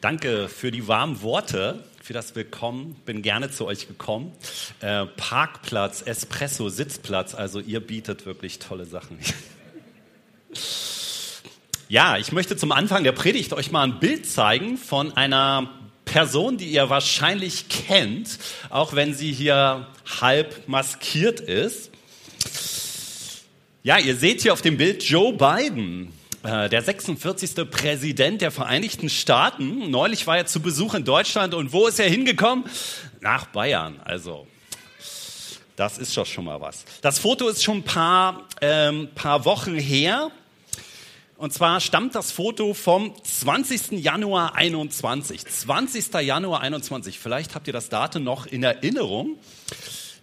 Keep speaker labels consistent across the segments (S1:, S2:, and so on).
S1: danke für die warmen Worte, für das Willkommen. Bin gerne zu euch gekommen. Äh, Parkplatz, Espresso, Sitzplatz, also ihr bietet wirklich tolle Sachen. ja, ich möchte zum Anfang der Predigt euch mal ein Bild zeigen von einer Person, die ihr wahrscheinlich kennt, auch wenn sie hier halb maskiert ist. Ja, ihr seht hier auf dem Bild Joe Biden. Äh, der 46. Präsident der Vereinigten Staaten. Neulich war er zu Besuch in Deutschland und wo ist er hingekommen? Nach Bayern. Also, das ist doch schon mal was. Das Foto ist schon ein paar, ähm, paar Wochen her. Und zwar stammt das Foto vom 20. Januar 21. 20. Januar 21. Vielleicht habt ihr das Datum noch in Erinnerung.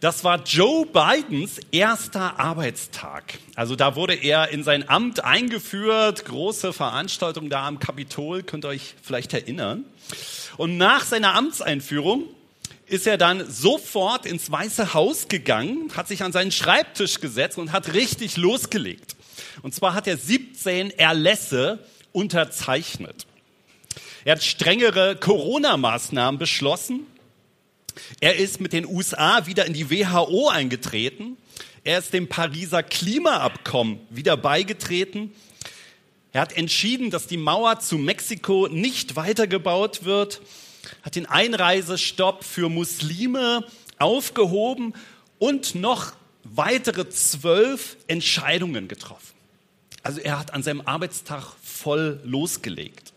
S1: Das war Joe Bidens erster Arbeitstag. Also da wurde er in sein Amt eingeführt, große Veranstaltung da am Kapitol, könnt ihr euch vielleicht erinnern. Und nach seiner Amtseinführung ist er dann sofort ins Weiße Haus gegangen, hat sich an seinen Schreibtisch gesetzt und hat richtig losgelegt. Und zwar hat er 17 Erlässe unterzeichnet. Er hat strengere Corona-Maßnahmen beschlossen. Er ist mit den USA wieder in die WHO eingetreten. Er ist dem Pariser Klimaabkommen wieder beigetreten. Er hat entschieden, dass die Mauer zu Mexiko nicht weitergebaut wird, hat den Einreisestopp für Muslime aufgehoben und noch weitere zwölf Entscheidungen getroffen. Also er hat an seinem Arbeitstag voll losgelegt.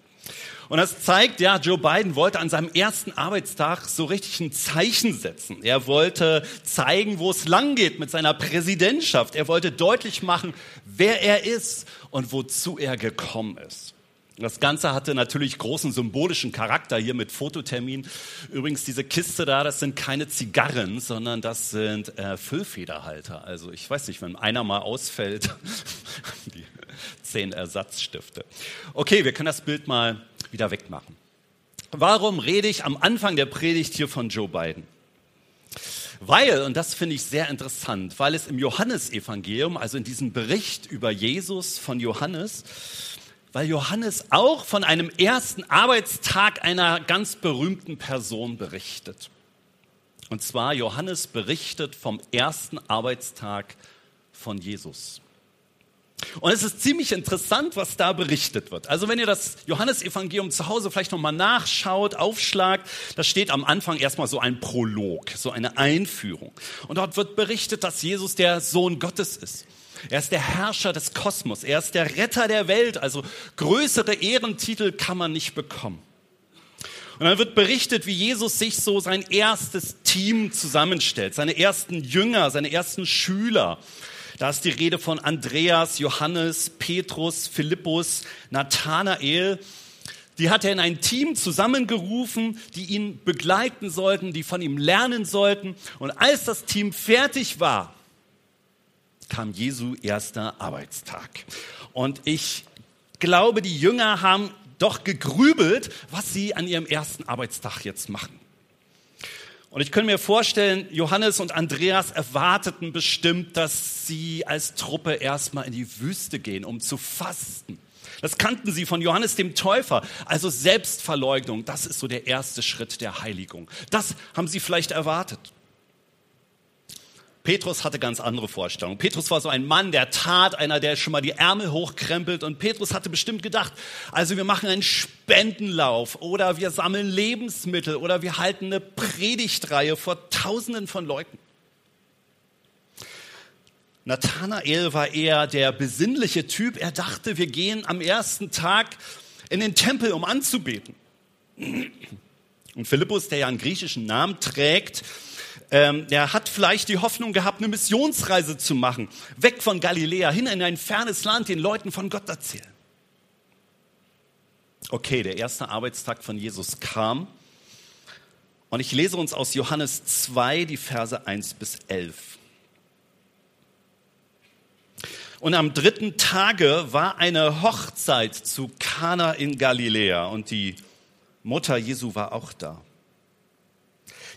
S1: Und das zeigt, ja, Joe Biden wollte an seinem ersten Arbeitstag so richtig ein Zeichen setzen. Er wollte zeigen, wo es lang geht mit seiner Präsidentschaft. Er wollte deutlich machen, wer er ist und wozu er gekommen ist. Das Ganze hatte natürlich großen symbolischen Charakter hier mit Fototermin. Übrigens, diese Kiste da, das sind keine Zigarren, sondern das sind äh, Füllfederhalter. Also ich weiß nicht, wenn einer mal ausfällt, die zehn Ersatzstifte. Okay, wir können das Bild mal wieder wegmachen. Warum rede ich am Anfang der Predigt hier von Joe Biden? Weil, und das finde ich sehr interessant, weil es im Johannesevangelium, also in diesem Bericht über Jesus von Johannes, weil Johannes auch von einem ersten Arbeitstag einer ganz berühmten Person berichtet. Und zwar Johannes berichtet vom ersten Arbeitstag von Jesus. Und es ist ziemlich interessant, was da berichtet wird. Also wenn ihr das Johannesevangelium zu Hause vielleicht nochmal nachschaut, aufschlagt, da steht am Anfang erstmal so ein Prolog, so eine Einführung. Und dort wird berichtet, dass Jesus der Sohn Gottes ist. Er ist der Herrscher des Kosmos. Er ist der Retter der Welt. Also größere Ehrentitel kann man nicht bekommen. Und dann wird berichtet, wie Jesus sich so sein erstes Team zusammenstellt, seine ersten Jünger, seine ersten Schüler. Da ist die Rede von Andreas, Johannes, Petrus, Philippus, Nathanael. Die hat er in ein Team zusammengerufen, die ihn begleiten sollten, die von ihm lernen sollten. Und als das Team fertig war, kam Jesu erster Arbeitstag. Und ich glaube, die Jünger haben doch gegrübelt, was sie an ihrem ersten Arbeitstag jetzt machen. Und ich könnte mir vorstellen, Johannes und Andreas erwarteten bestimmt, dass sie als Truppe erstmal in die Wüste gehen, um zu fasten. Das kannten sie von Johannes dem Täufer. Also Selbstverleugnung, das ist so der erste Schritt der Heiligung. Das haben sie vielleicht erwartet. Petrus hatte ganz andere Vorstellungen. Petrus war so ein Mann der Tat, einer, der schon mal die Ärmel hochkrempelt. Und Petrus hatte bestimmt gedacht, also wir machen einen Spendenlauf oder wir sammeln Lebensmittel oder wir halten eine Predigtreihe vor Tausenden von Leuten. Nathanael war eher der besinnliche Typ. Er dachte, wir gehen am ersten Tag in den Tempel, um anzubeten. Und Philippus, der ja einen griechischen Namen trägt, ähm, er hat vielleicht die Hoffnung gehabt, eine Missionsreise zu machen, weg von Galiläa, hin in ein fernes Land, den Leuten von Gott erzählen. Okay, der erste Arbeitstag von Jesus kam. Und ich lese uns aus Johannes 2 die Verse 1 bis 11. Und am dritten Tage war eine Hochzeit zu Kana in Galiläa und die Mutter Jesu war auch da.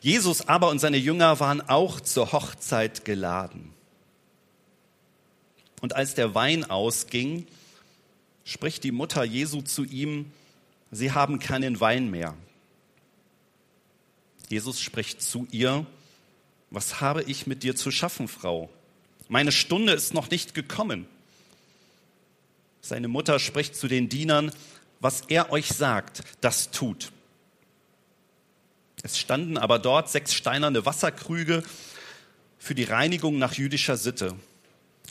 S1: Jesus aber und seine Jünger waren auch zur Hochzeit geladen. Und als der Wein ausging, spricht die Mutter Jesu zu ihm, sie haben keinen Wein mehr. Jesus spricht zu ihr, was habe ich mit dir zu schaffen, Frau? Meine Stunde ist noch nicht gekommen. Seine Mutter spricht zu den Dienern, was er euch sagt, das tut. Es standen aber dort sechs steinerne Wasserkrüge für die Reinigung nach jüdischer Sitte.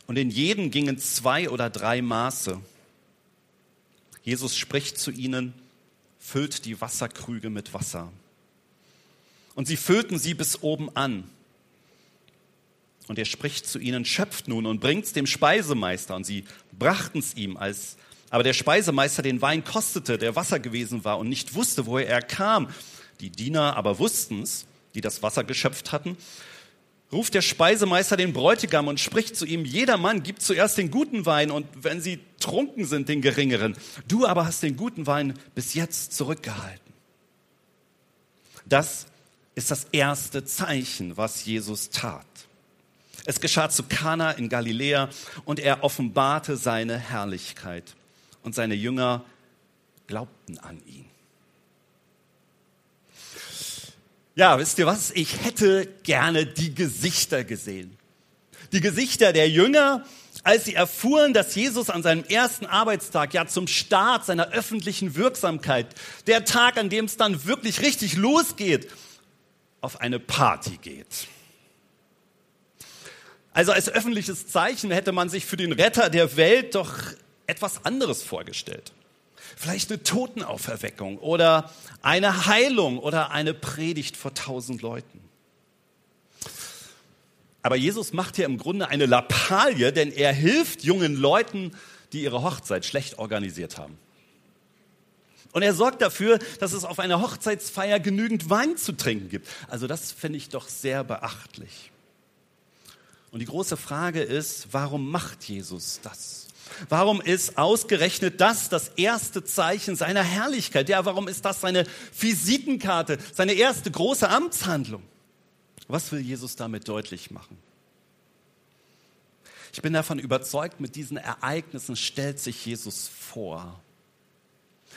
S1: Und in jedem gingen zwei oder drei Maße. Jesus spricht zu ihnen, füllt die Wasserkrüge mit Wasser. Und sie füllten sie bis oben an. Und er spricht zu ihnen, schöpft nun und bringt's dem Speisemeister. Und sie brachten's ihm, als aber der Speisemeister den Wein kostete, der Wasser gewesen war und nicht wusste, woher er kam. Die Diener aber wussten's, die das Wasser geschöpft hatten. Ruft der Speisemeister den Bräutigam und spricht zu ihm, jeder Mann gibt zuerst den guten Wein und wenn sie trunken sind, den geringeren. Du aber hast den guten Wein bis jetzt zurückgehalten. Das ist das erste Zeichen, was Jesus tat. Es geschah zu Kana in Galiläa und er offenbarte seine Herrlichkeit und seine Jünger glaubten an ihn. Ja, wisst ihr was? Ich hätte gerne die Gesichter gesehen. Die Gesichter der Jünger, als sie erfuhren, dass Jesus an seinem ersten Arbeitstag, ja zum Start seiner öffentlichen Wirksamkeit, der Tag, an dem es dann wirklich richtig losgeht, auf eine Party geht. Also als öffentliches Zeichen hätte man sich für den Retter der Welt doch etwas anderes vorgestellt. Vielleicht eine Totenauferweckung oder eine Heilung oder eine Predigt vor tausend Leuten. Aber Jesus macht hier im Grunde eine Lappalie, denn er hilft jungen Leuten, die ihre Hochzeit schlecht organisiert haben. Und er sorgt dafür, dass es auf einer Hochzeitsfeier genügend Wein zu trinken gibt. Also das finde ich doch sehr beachtlich. Und die große Frage ist, warum macht Jesus das? Warum ist ausgerechnet das das erste Zeichen seiner Herrlichkeit? Ja, warum ist das seine Visitenkarte, seine erste große Amtshandlung? Was will Jesus damit deutlich machen? Ich bin davon überzeugt, mit diesen Ereignissen stellt sich Jesus vor.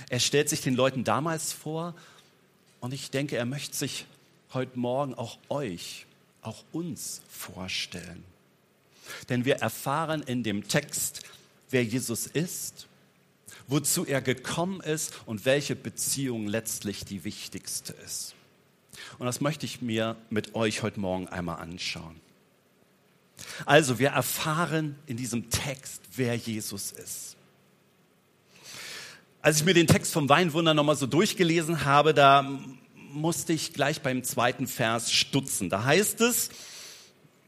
S1: Er stellt sich den Leuten damals vor und ich denke, er möchte sich heute Morgen auch euch, auch uns vorstellen. Denn wir erfahren in dem Text, wer Jesus ist, wozu er gekommen ist und welche Beziehung letztlich die wichtigste ist. Und das möchte ich mir mit euch heute Morgen einmal anschauen. Also, wir erfahren in diesem Text, wer Jesus ist. Als ich mir den Text vom Weinwunder nochmal so durchgelesen habe, da musste ich gleich beim zweiten Vers stutzen. Da heißt es,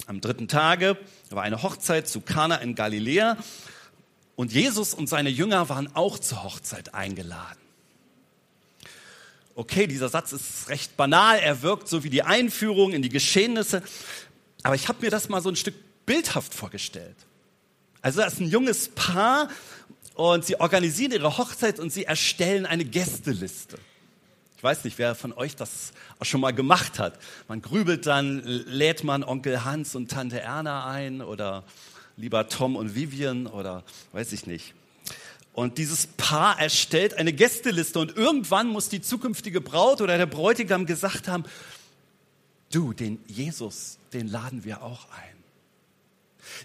S1: am dritten Tage war eine Hochzeit zu Kana in Galiläa und Jesus und seine Jünger waren auch zur Hochzeit eingeladen. Okay, dieser Satz ist recht banal, er wirkt so wie die Einführung in die Geschehnisse, aber ich habe mir das mal so ein Stück bildhaft vorgestellt. Also da ist ein junges Paar und sie organisieren ihre Hochzeit und sie erstellen eine Gästeliste. Ich weiß nicht, wer von euch das auch schon mal gemacht hat. Man grübelt dann, lädt man Onkel Hans und Tante Erna ein oder lieber Tom und Vivian oder weiß ich nicht. Und dieses Paar erstellt eine Gästeliste und irgendwann muss die zukünftige Braut oder der Bräutigam gesagt haben, du, den Jesus, den laden wir auch ein.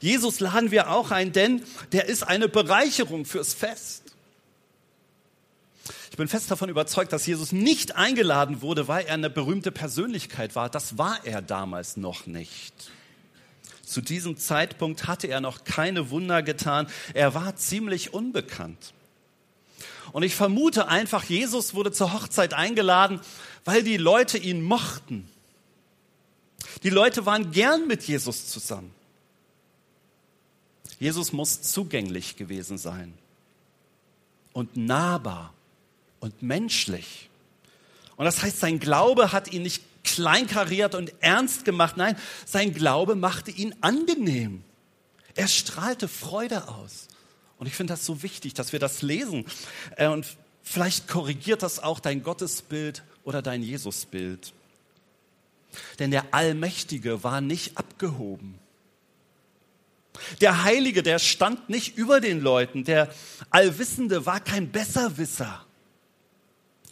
S1: Jesus laden wir auch ein, denn der ist eine Bereicherung fürs Fest. Ich bin fest davon überzeugt, dass Jesus nicht eingeladen wurde, weil er eine berühmte Persönlichkeit war. Das war er damals noch nicht. Zu diesem Zeitpunkt hatte er noch keine Wunder getan. Er war ziemlich unbekannt. Und ich vermute einfach, Jesus wurde zur Hochzeit eingeladen, weil die Leute ihn mochten. Die Leute waren gern mit Jesus zusammen. Jesus muss zugänglich gewesen sein und nahbar und menschlich. Und das heißt, sein Glaube hat ihn nicht kleinkariert und ernst gemacht. Nein, sein Glaube machte ihn angenehm. Er strahlte Freude aus. Und ich finde das so wichtig, dass wir das lesen. Äh, und vielleicht korrigiert das auch dein Gottesbild oder dein Jesusbild. Denn der Allmächtige war nicht abgehoben. Der Heilige, der stand nicht über den Leuten. Der Allwissende war kein Besserwisser.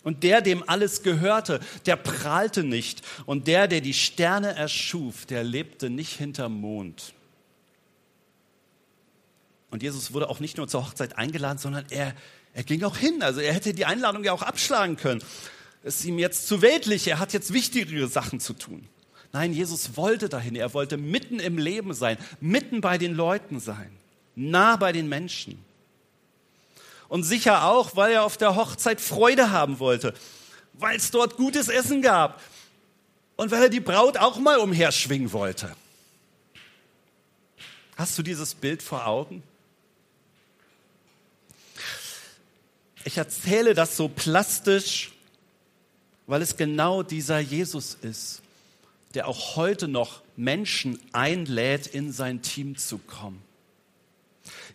S1: Und der, dem alles gehörte, der prahlte nicht. Und der, der die Sterne erschuf, der lebte nicht hinterm Mond. Und Jesus wurde auch nicht nur zur Hochzeit eingeladen, sondern er, er ging auch hin. Also er hätte die Einladung ja auch abschlagen können. Es ist ihm jetzt zu weltlich, er hat jetzt wichtigere Sachen zu tun. Nein, Jesus wollte dahin. Er wollte mitten im Leben sein, mitten bei den Leuten sein, nah bei den Menschen. Und sicher auch, weil er auf der Hochzeit Freude haben wollte, weil es dort gutes Essen gab und weil er die Braut auch mal umherschwingen wollte. Hast du dieses Bild vor Augen? Ich erzähle das so plastisch, weil es genau dieser Jesus ist, der auch heute noch Menschen einlädt, in sein Team zu kommen.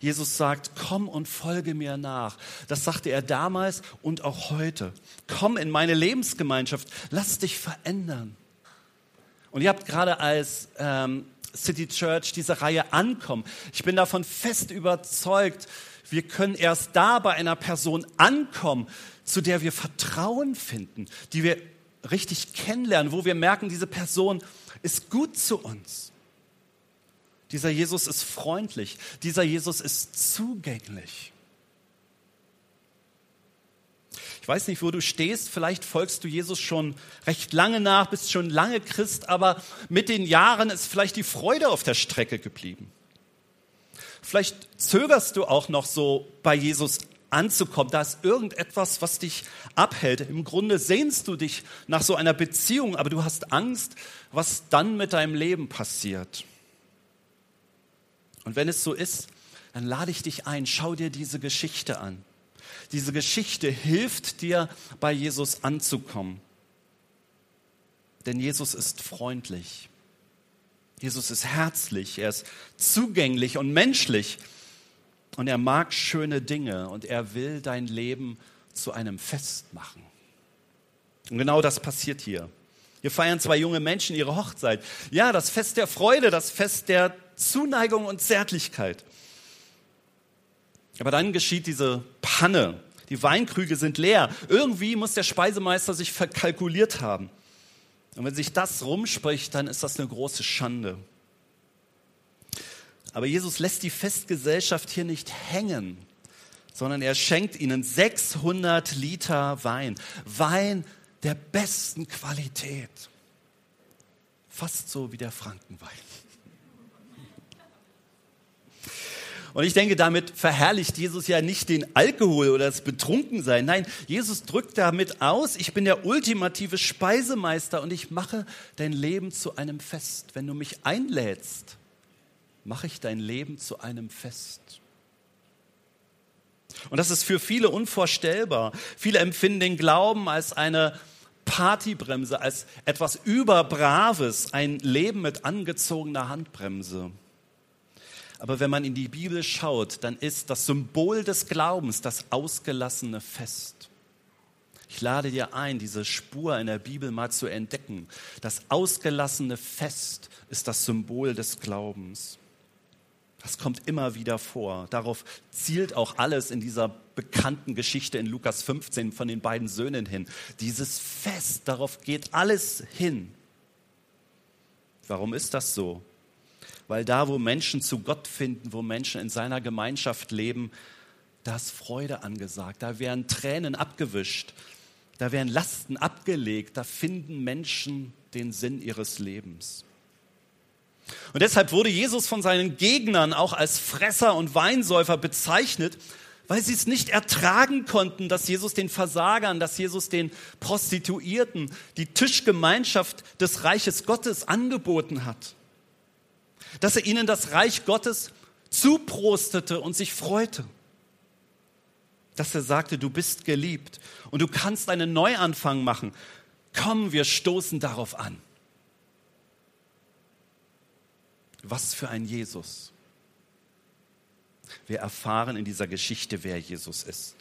S1: Jesus sagt, komm und folge mir nach. Das sagte er damals und auch heute. Komm in meine Lebensgemeinschaft, lass dich verändern. Und ihr habt gerade als ähm, City Church diese Reihe ankommen. Ich bin davon fest überzeugt, wir können erst da bei einer Person ankommen, zu der wir Vertrauen finden, die wir richtig kennenlernen, wo wir merken, diese Person ist gut zu uns. Dieser Jesus ist freundlich. Dieser Jesus ist zugänglich. Ich weiß nicht, wo du stehst. Vielleicht folgst du Jesus schon recht lange nach, bist schon lange Christ, aber mit den Jahren ist vielleicht die Freude auf der Strecke geblieben. Vielleicht zögerst du auch noch so bei Jesus anzukommen. Da ist irgendetwas, was dich abhält. Im Grunde sehnst du dich nach so einer Beziehung, aber du hast Angst, was dann mit deinem Leben passiert. Und wenn es so ist, dann lade ich dich ein, schau dir diese Geschichte an. Diese Geschichte hilft dir, bei Jesus anzukommen. Denn Jesus ist freundlich. Jesus ist herzlich, er ist zugänglich und menschlich und er mag schöne Dinge und er will dein Leben zu einem Fest machen. Und genau das passiert hier. Hier feiern zwei junge Menschen ihre Hochzeit. Ja, das Fest der Freude, das Fest der Zuneigung und Zärtlichkeit. Aber dann geschieht diese Panne. Die Weinkrüge sind leer. Irgendwie muss der Speisemeister sich verkalkuliert haben. Und wenn sich das rumspricht, dann ist das eine große Schande. Aber Jesus lässt die Festgesellschaft hier nicht hängen, sondern er schenkt ihnen 600 Liter Wein. Wein der besten Qualität. Fast so wie der Frankenwein. Und ich denke, damit verherrlicht Jesus ja nicht den Alkohol oder das Betrunkensein. Nein, Jesus drückt damit aus, ich bin der ultimative Speisemeister und ich mache dein Leben zu einem Fest. Wenn du mich einlädst, mache ich dein Leben zu einem Fest. Und das ist für viele unvorstellbar. Viele empfinden den Glauben als eine Partybremse, als etwas Überbraves, ein Leben mit angezogener Handbremse. Aber wenn man in die Bibel schaut, dann ist das Symbol des Glaubens das ausgelassene Fest. Ich lade dir ein, diese Spur in der Bibel mal zu entdecken. Das ausgelassene Fest ist das Symbol des Glaubens. Das kommt immer wieder vor. Darauf zielt auch alles in dieser bekannten Geschichte in Lukas 15 von den beiden Söhnen hin. Dieses Fest, darauf geht alles hin. Warum ist das so? Weil da, wo Menschen zu Gott finden, wo Menschen in seiner Gemeinschaft leben, da ist Freude angesagt, da werden Tränen abgewischt, da werden Lasten abgelegt, da finden Menschen den Sinn ihres Lebens. Und deshalb wurde Jesus von seinen Gegnern auch als Fresser und Weinsäufer bezeichnet, weil sie es nicht ertragen konnten, dass Jesus den Versagern, dass Jesus den Prostituierten die Tischgemeinschaft des Reiches Gottes angeboten hat dass er ihnen das Reich Gottes zuprostete und sich freute. dass er sagte, du bist geliebt und du kannst einen Neuanfang machen. Komm, wir stoßen darauf an. Was für ein Jesus. Wir erfahren in dieser Geschichte, wer Jesus ist.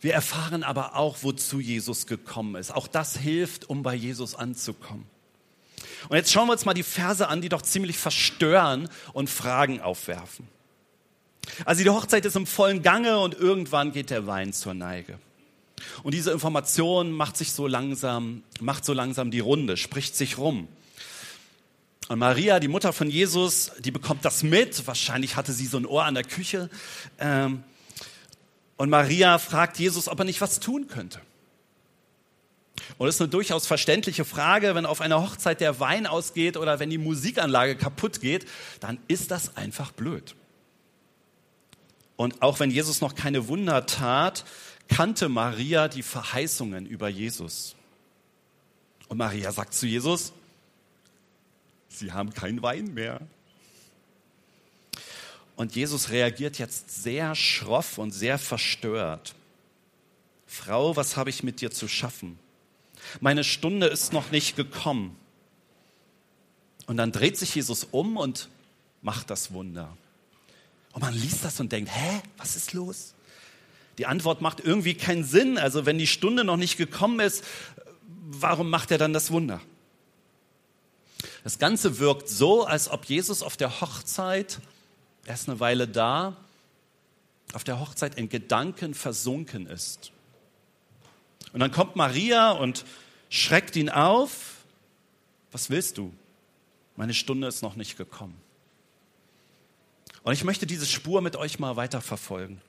S1: Wir erfahren aber auch, wozu Jesus gekommen ist. Auch das hilft, um bei Jesus anzukommen. Und jetzt schauen wir uns mal die Verse an, die doch ziemlich verstören und Fragen aufwerfen. Also die Hochzeit ist im vollen Gange und irgendwann geht der Wein zur Neige. Und diese Information macht sich so langsam, macht so langsam die Runde, spricht sich rum. Und Maria, die Mutter von Jesus, die bekommt das mit. Wahrscheinlich hatte sie so ein Ohr an der Küche. Ähm, und Maria fragt Jesus, ob er nicht was tun könnte. Und das ist eine durchaus verständliche Frage, wenn auf einer Hochzeit der Wein ausgeht oder wenn die Musikanlage kaputt geht, dann ist das einfach blöd. Und auch wenn Jesus noch keine Wunder tat, kannte Maria die Verheißungen über Jesus. Und Maria sagt zu Jesus, Sie haben keinen Wein mehr. Und Jesus reagiert jetzt sehr schroff und sehr verstört. Frau, was habe ich mit dir zu schaffen? Meine Stunde ist noch nicht gekommen. Und dann dreht sich Jesus um und macht das Wunder. Und man liest das und denkt, hä, was ist los? Die Antwort macht irgendwie keinen Sinn. Also wenn die Stunde noch nicht gekommen ist, warum macht er dann das Wunder? Das Ganze wirkt so, als ob Jesus auf der Hochzeit er ist eine Weile da, auf der Hochzeit in Gedanken versunken ist. Und dann kommt Maria und schreckt ihn auf. Was willst du? Meine Stunde ist noch nicht gekommen. Und ich möchte diese Spur mit euch mal weiterverfolgen.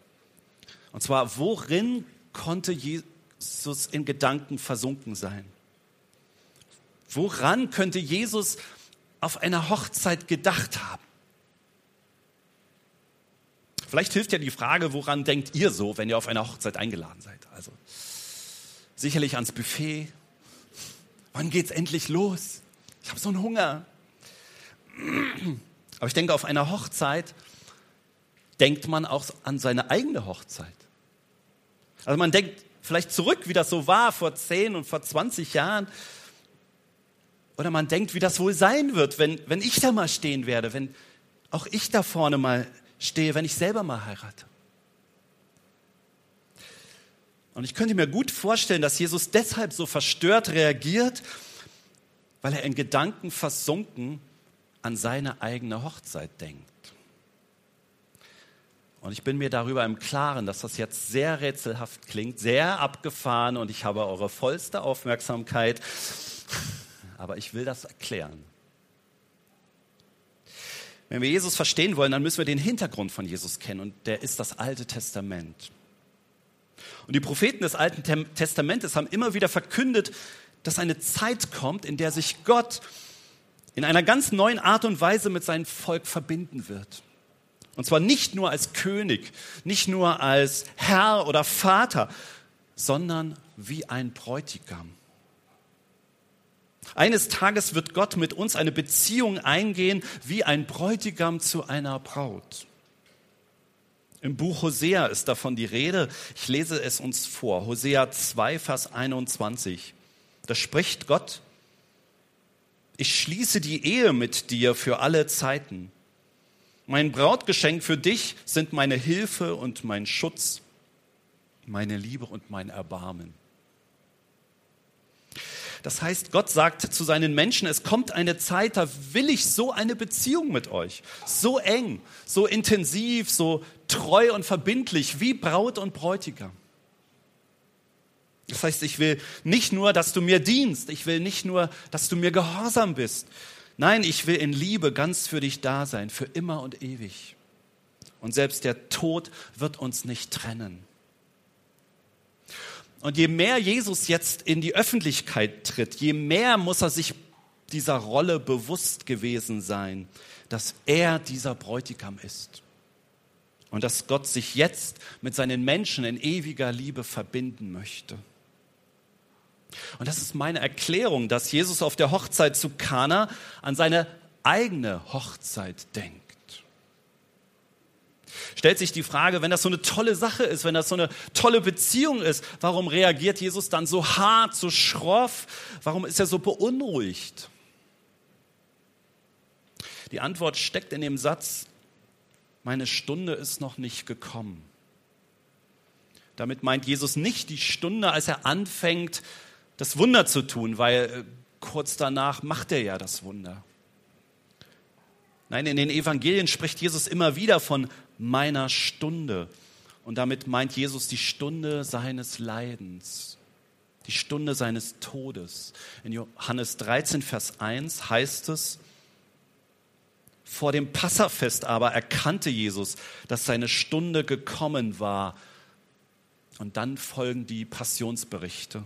S1: Und zwar, worin konnte Jesus in Gedanken versunken sein? Woran könnte Jesus auf einer Hochzeit gedacht haben? Vielleicht hilft ja die Frage, woran denkt ihr so, wenn ihr auf einer Hochzeit eingeladen seid? Also sicherlich ans Buffet. Wann geht's endlich los? Ich habe so einen Hunger. Aber ich denke, auf einer Hochzeit denkt man auch an seine eigene Hochzeit. Also man denkt vielleicht zurück, wie das so war vor 10 und vor 20 Jahren. Oder man denkt, wie das wohl sein wird, wenn, wenn ich da mal stehen werde, wenn auch ich da vorne mal stehe, wenn ich selber mal heirate. Und ich könnte mir gut vorstellen, dass Jesus deshalb so verstört reagiert, weil er in Gedanken versunken an seine eigene Hochzeit denkt. Und ich bin mir darüber im Klaren, dass das jetzt sehr rätselhaft klingt, sehr abgefahren und ich habe eure vollste Aufmerksamkeit. Aber ich will das erklären. Wenn wir Jesus verstehen wollen, dann müssen wir den Hintergrund von Jesus kennen und der ist das Alte Testament. Und die Propheten des Alten Testamentes haben immer wieder verkündet, dass eine Zeit kommt, in der sich Gott in einer ganz neuen Art und Weise mit seinem Volk verbinden wird. Und zwar nicht nur als König, nicht nur als Herr oder Vater, sondern wie ein Bräutigam. Eines Tages wird Gott mit uns eine Beziehung eingehen wie ein Bräutigam zu einer Braut. Im Buch Hosea ist davon die Rede. Ich lese es uns vor. Hosea 2, Vers 21. Da spricht Gott, ich schließe die Ehe mit dir für alle Zeiten. Mein Brautgeschenk für dich sind meine Hilfe und mein Schutz, meine Liebe und mein Erbarmen. Das heißt, Gott sagt zu seinen Menschen, es kommt eine Zeit, da will ich so eine Beziehung mit euch. So eng, so intensiv, so treu und verbindlich wie Braut und Bräutigam. Das heißt, ich will nicht nur, dass du mir dienst, ich will nicht nur, dass du mir gehorsam bist. Nein, ich will in Liebe ganz für dich da sein, für immer und ewig. Und selbst der Tod wird uns nicht trennen. Und je mehr Jesus jetzt in die Öffentlichkeit tritt, je mehr muss er sich dieser Rolle bewusst gewesen sein, dass er dieser Bräutigam ist. Und dass Gott sich jetzt mit seinen Menschen in ewiger Liebe verbinden möchte. Und das ist meine Erklärung, dass Jesus auf der Hochzeit zu Kana an seine eigene Hochzeit denkt. Stellt sich die Frage, wenn das so eine tolle Sache ist, wenn das so eine tolle Beziehung ist, warum reagiert Jesus dann so hart, so schroff? Warum ist er so beunruhigt? Die Antwort steckt in dem Satz, meine Stunde ist noch nicht gekommen. Damit meint Jesus nicht die Stunde, als er anfängt, das Wunder zu tun, weil äh, kurz danach macht er ja das Wunder. Nein, in den Evangelien spricht Jesus immer wieder von meiner Stunde. Und damit meint Jesus die Stunde seines Leidens, die Stunde seines Todes. In Johannes 13, Vers 1 heißt es, vor dem Passafest aber erkannte Jesus, dass seine Stunde gekommen war. Und dann folgen die Passionsberichte.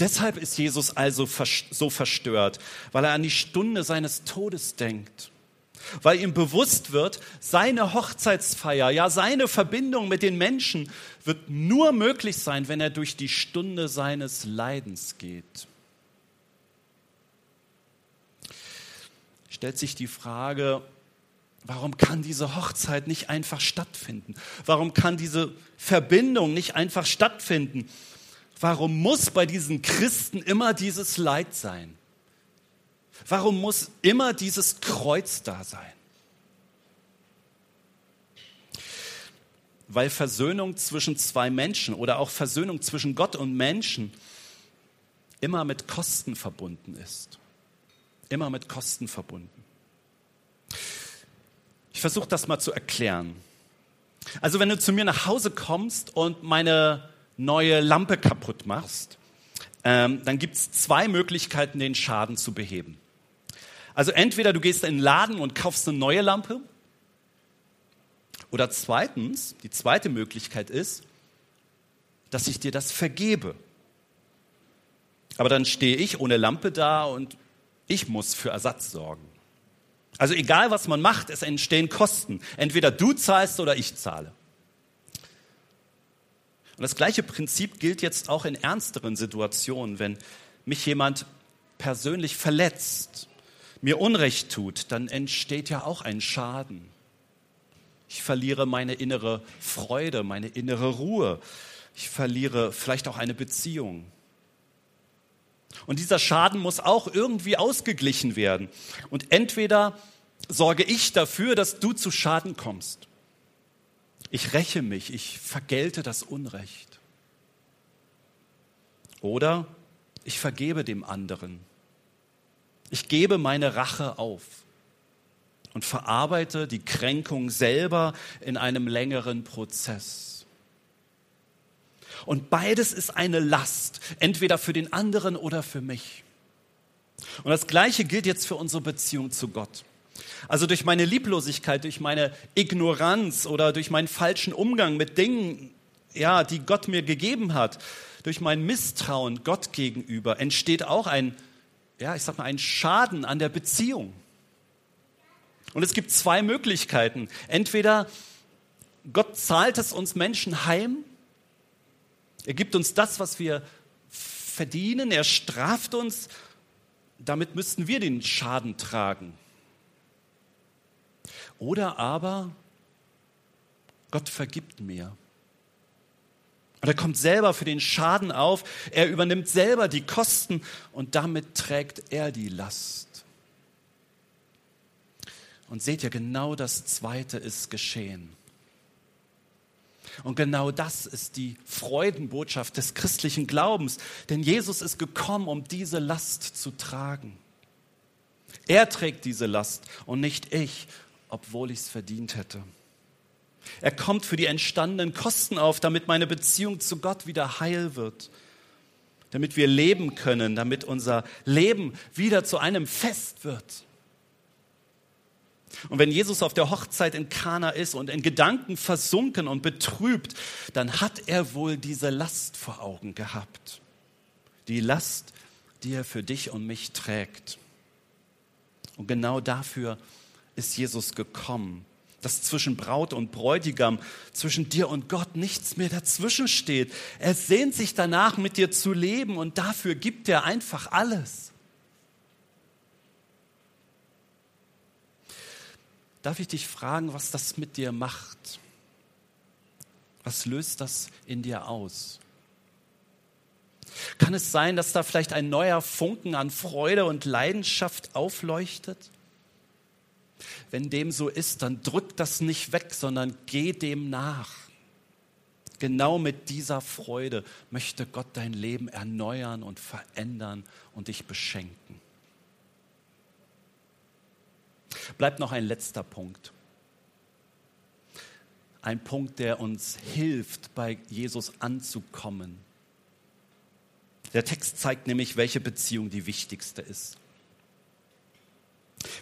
S1: Deshalb ist Jesus also so verstört, weil er an die Stunde seines Todes denkt. Weil ihm bewusst wird, seine Hochzeitsfeier, ja seine Verbindung mit den Menschen wird nur möglich sein, wenn er durch die Stunde seines Leidens geht. stellt sich die Frage, warum kann diese Hochzeit nicht einfach stattfinden? Warum kann diese Verbindung nicht einfach stattfinden? Warum muss bei diesen Christen immer dieses Leid sein? Warum muss immer dieses Kreuz da sein? Weil Versöhnung zwischen zwei Menschen oder auch Versöhnung zwischen Gott und Menschen immer mit Kosten verbunden ist immer mit Kosten verbunden. Ich versuche das mal zu erklären. Also wenn du zu mir nach Hause kommst und meine neue Lampe kaputt machst, ähm, dann gibt es zwei Möglichkeiten, den Schaden zu beheben. Also entweder du gehst in den Laden und kaufst eine neue Lampe, oder zweitens, die zweite Möglichkeit ist, dass ich dir das vergebe. Aber dann stehe ich ohne Lampe da und ich muss für Ersatz sorgen. Also egal, was man macht, es entstehen Kosten. Entweder du zahlst oder ich zahle. Und das gleiche Prinzip gilt jetzt auch in ernsteren Situationen. Wenn mich jemand persönlich verletzt, mir Unrecht tut, dann entsteht ja auch ein Schaden. Ich verliere meine innere Freude, meine innere Ruhe. Ich verliere vielleicht auch eine Beziehung. Und dieser Schaden muss auch irgendwie ausgeglichen werden. Und entweder sorge ich dafür, dass du zu Schaden kommst. Ich räche mich, ich vergelte das Unrecht. Oder ich vergebe dem anderen. Ich gebe meine Rache auf und verarbeite die Kränkung selber in einem längeren Prozess. Und beides ist eine Last, entweder für den anderen oder für mich. Und das Gleiche gilt jetzt für unsere Beziehung zu Gott. Also durch meine Lieblosigkeit, durch meine Ignoranz oder durch meinen falschen Umgang mit Dingen, ja, die Gott mir gegeben hat, durch mein Misstrauen Gott gegenüber entsteht auch ein, ja, ich sag mal, ein Schaden an der Beziehung. Und es gibt zwei Möglichkeiten. Entweder Gott zahlt es uns Menschen heim er gibt uns das, was wir verdienen. Er straft uns. Damit müssten wir den Schaden tragen. Oder aber Gott vergibt mir. Und er kommt selber für den Schaden auf. Er übernimmt selber die Kosten und damit trägt er die Last. Und seht ihr, genau das Zweite ist geschehen. Und genau das ist die Freudenbotschaft des christlichen Glaubens. Denn Jesus ist gekommen, um diese Last zu tragen. Er trägt diese Last und nicht ich, obwohl ich es verdient hätte. Er kommt für die entstandenen Kosten auf, damit meine Beziehung zu Gott wieder heil wird, damit wir leben können, damit unser Leben wieder zu einem Fest wird. Und wenn Jesus auf der Hochzeit in Kana ist und in Gedanken versunken und betrübt, dann hat er wohl diese Last vor Augen gehabt. Die Last, die er für dich und mich trägt. Und genau dafür ist Jesus gekommen, dass zwischen Braut und Bräutigam, zwischen dir und Gott nichts mehr dazwischen steht. Er sehnt sich danach, mit dir zu leben und dafür gibt er einfach alles. darf ich dich fragen, was das mit dir macht? Was löst das in dir aus? Kann es sein, dass da vielleicht ein neuer Funken an Freude und Leidenschaft aufleuchtet? Wenn dem so ist, dann drück das nicht weg, sondern geh dem nach. Genau mit dieser Freude möchte Gott dein Leben erneuern und verändern und dich beschenken. Bleibt noch ein letzter Punkt. Ein Punkt, der uns hilft, bei Jesus anzukommen. Der Text zeigt nämlich, welche Beziehung die wichtigste ist.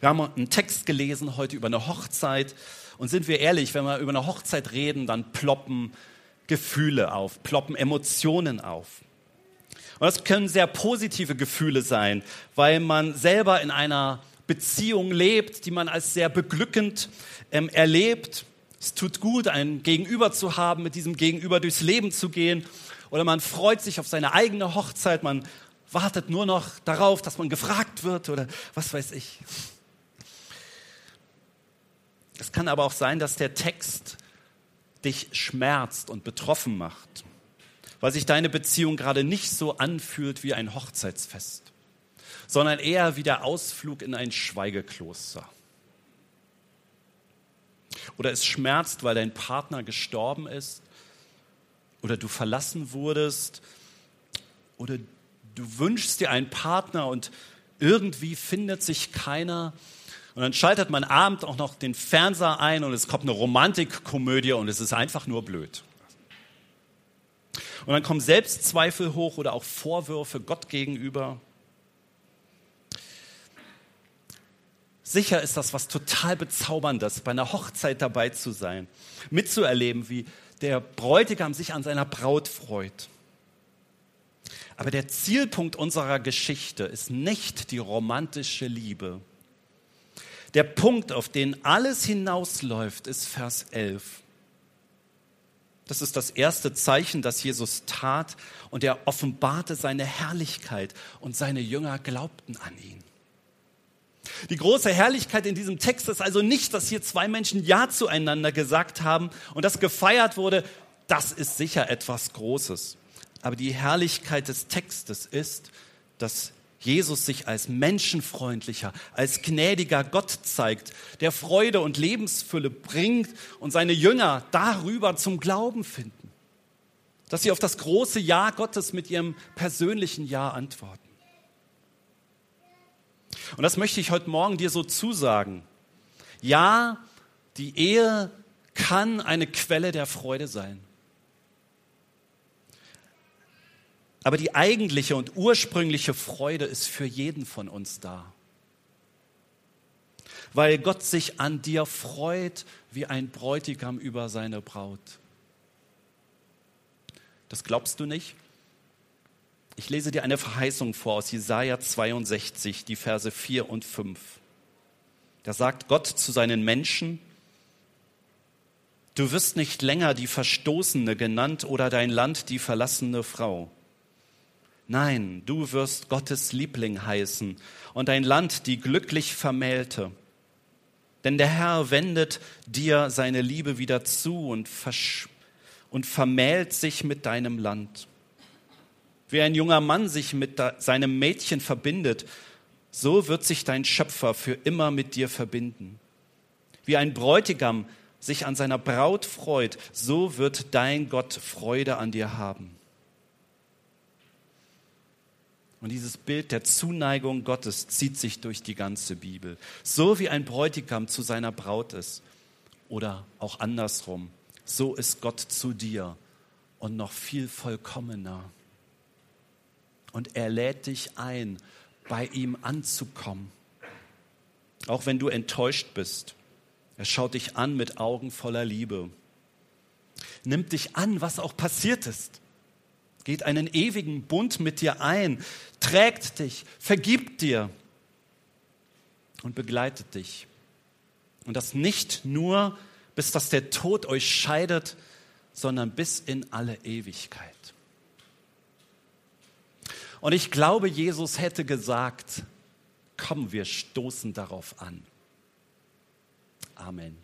S1: Wir haben einen Text gelesen heute über eine Hochzeit. Und sind wir ehrlich, wenn wir über eine Hochzeit reden, dann ploppen Gefühle auf, ploppen Emotionen auf. Und das können sehr positive Gefühle sein, weil man selber in einer Beziehung lebt, die man als sehr beglückend ähm, erlebt. Es tut gut, ein Gegenüber zu haben, mit diesem Gegenüber durchs Leben zu gehen. Oder man freut sich auf seine eigene Hochzeit, man wartet nur noch darauf, dass man gefragt wird oder was weiß ich. Es kann aber auch sein, dass der Text dich schmerzt und betroffen macht, weil sich deine Beziehung gerade nicht so anfühlt wie ein Hochzeitsfest, sondern eher wie der Ausflug in ein Schweigekloster. Oder es schmerzt, weil dein Partner gestorben ist oder du verlassen wurdest oder du wünschst dir einen Partner und irgendwie findet sich keiner und dann schaltet man abend auch noch den Fernseher ein und es kommt eine Romantikkomödie und es ist einfach nur blöd. Und dann kommen Selbstzweifel hoch oder auch Vorwürfe Gott gegenüber. Sicher ist das was total Bezauberndes, bei einer Hochzeit dabei zu sein, mitzuerleben, wie der Bräutigam sich an seiner Braut freut. Aber der Zielpunkt unserer Geschichte ist nicht die romantische Liebe, der Punkt, auf den alles hinausläuft, ist Vers 11. Das ist das erste Zeichen, das Jesus tat und er offenbarte seine Herrlichkeit und seine Jünger glaubten an ihn. Die große Herrlichkeit in diesem Text ist also nicht, dass hier zwei Menschen Ja zueinander gesagt haben und das gefeiert wurde. Das ist sicher etwas Großes. Aber die Herrlichkeit des Textes ist, dass Jesus sich als menschenfreundlicher, als gnädiger Gott zeigt, der Freude und Lebensfülle bringt und seine Jünger darüber zum Glauben finden. Dass sie auf das große Ja Gottes mit ihrem persönlichen Ja antworten. Und das möchte ich heute Morgen dir so zusagen. Ja, die Ehe kann eine Quelle der Freude sein. Aber die eigentliche und ursprüngliche Freude ist für jeden von uns da. Weil Gott sich an dir freut wie ein Bräutigam über seine Braut. Das glaubst du nicht? Ich lese dir eine Verheißung vor aus Jesaja 62, die Verse 4 und 5. Da sagt Gott zu seinen Menschen, Du wirst nicht länger die Verstoßene genannt oder dein Land die verlassene Frau. Nein, du wirst Gottes Liebling heißen und dein Land die glücklich Vermählte. Denn der Herr wendet dir seine Liebe wieder zu und, und vermählt sich mit deinem Land. Wie ein junger Mann sich mit seinem Mädchen verbindet, so wird sich dein Schöpfer für immer mit dir verbinden. Wie ein Bräutigam sich an seiner Braut freut, so wird dein Gott Freude an dir haben. Und dieses Bild der Zuneigung Gottes zieht sich durch die ganze Bibel. So wie ein Bräutigam zu seiner Braut ist. Oder auch andersrum. So ist Gott zu dir und noch viel vollkommener. Und er lädt dich ein, bei ihm anzukommen. Auch wenn du enttäuscht bist. Er schaut dich an mit Augen voller Liebe. Nimmt dich an, was auch passiert ist geht einen ewigen Bund mit dir ein, trägt dich, vergibt dir und begleitet dich. Und das nicht nur, bis dass der Tod euch scheidet, sondern bis in alle Ewigkeit. Und ich glaube, Jesus hätte gesagt, komm, wir stoßen darauf an. Amen.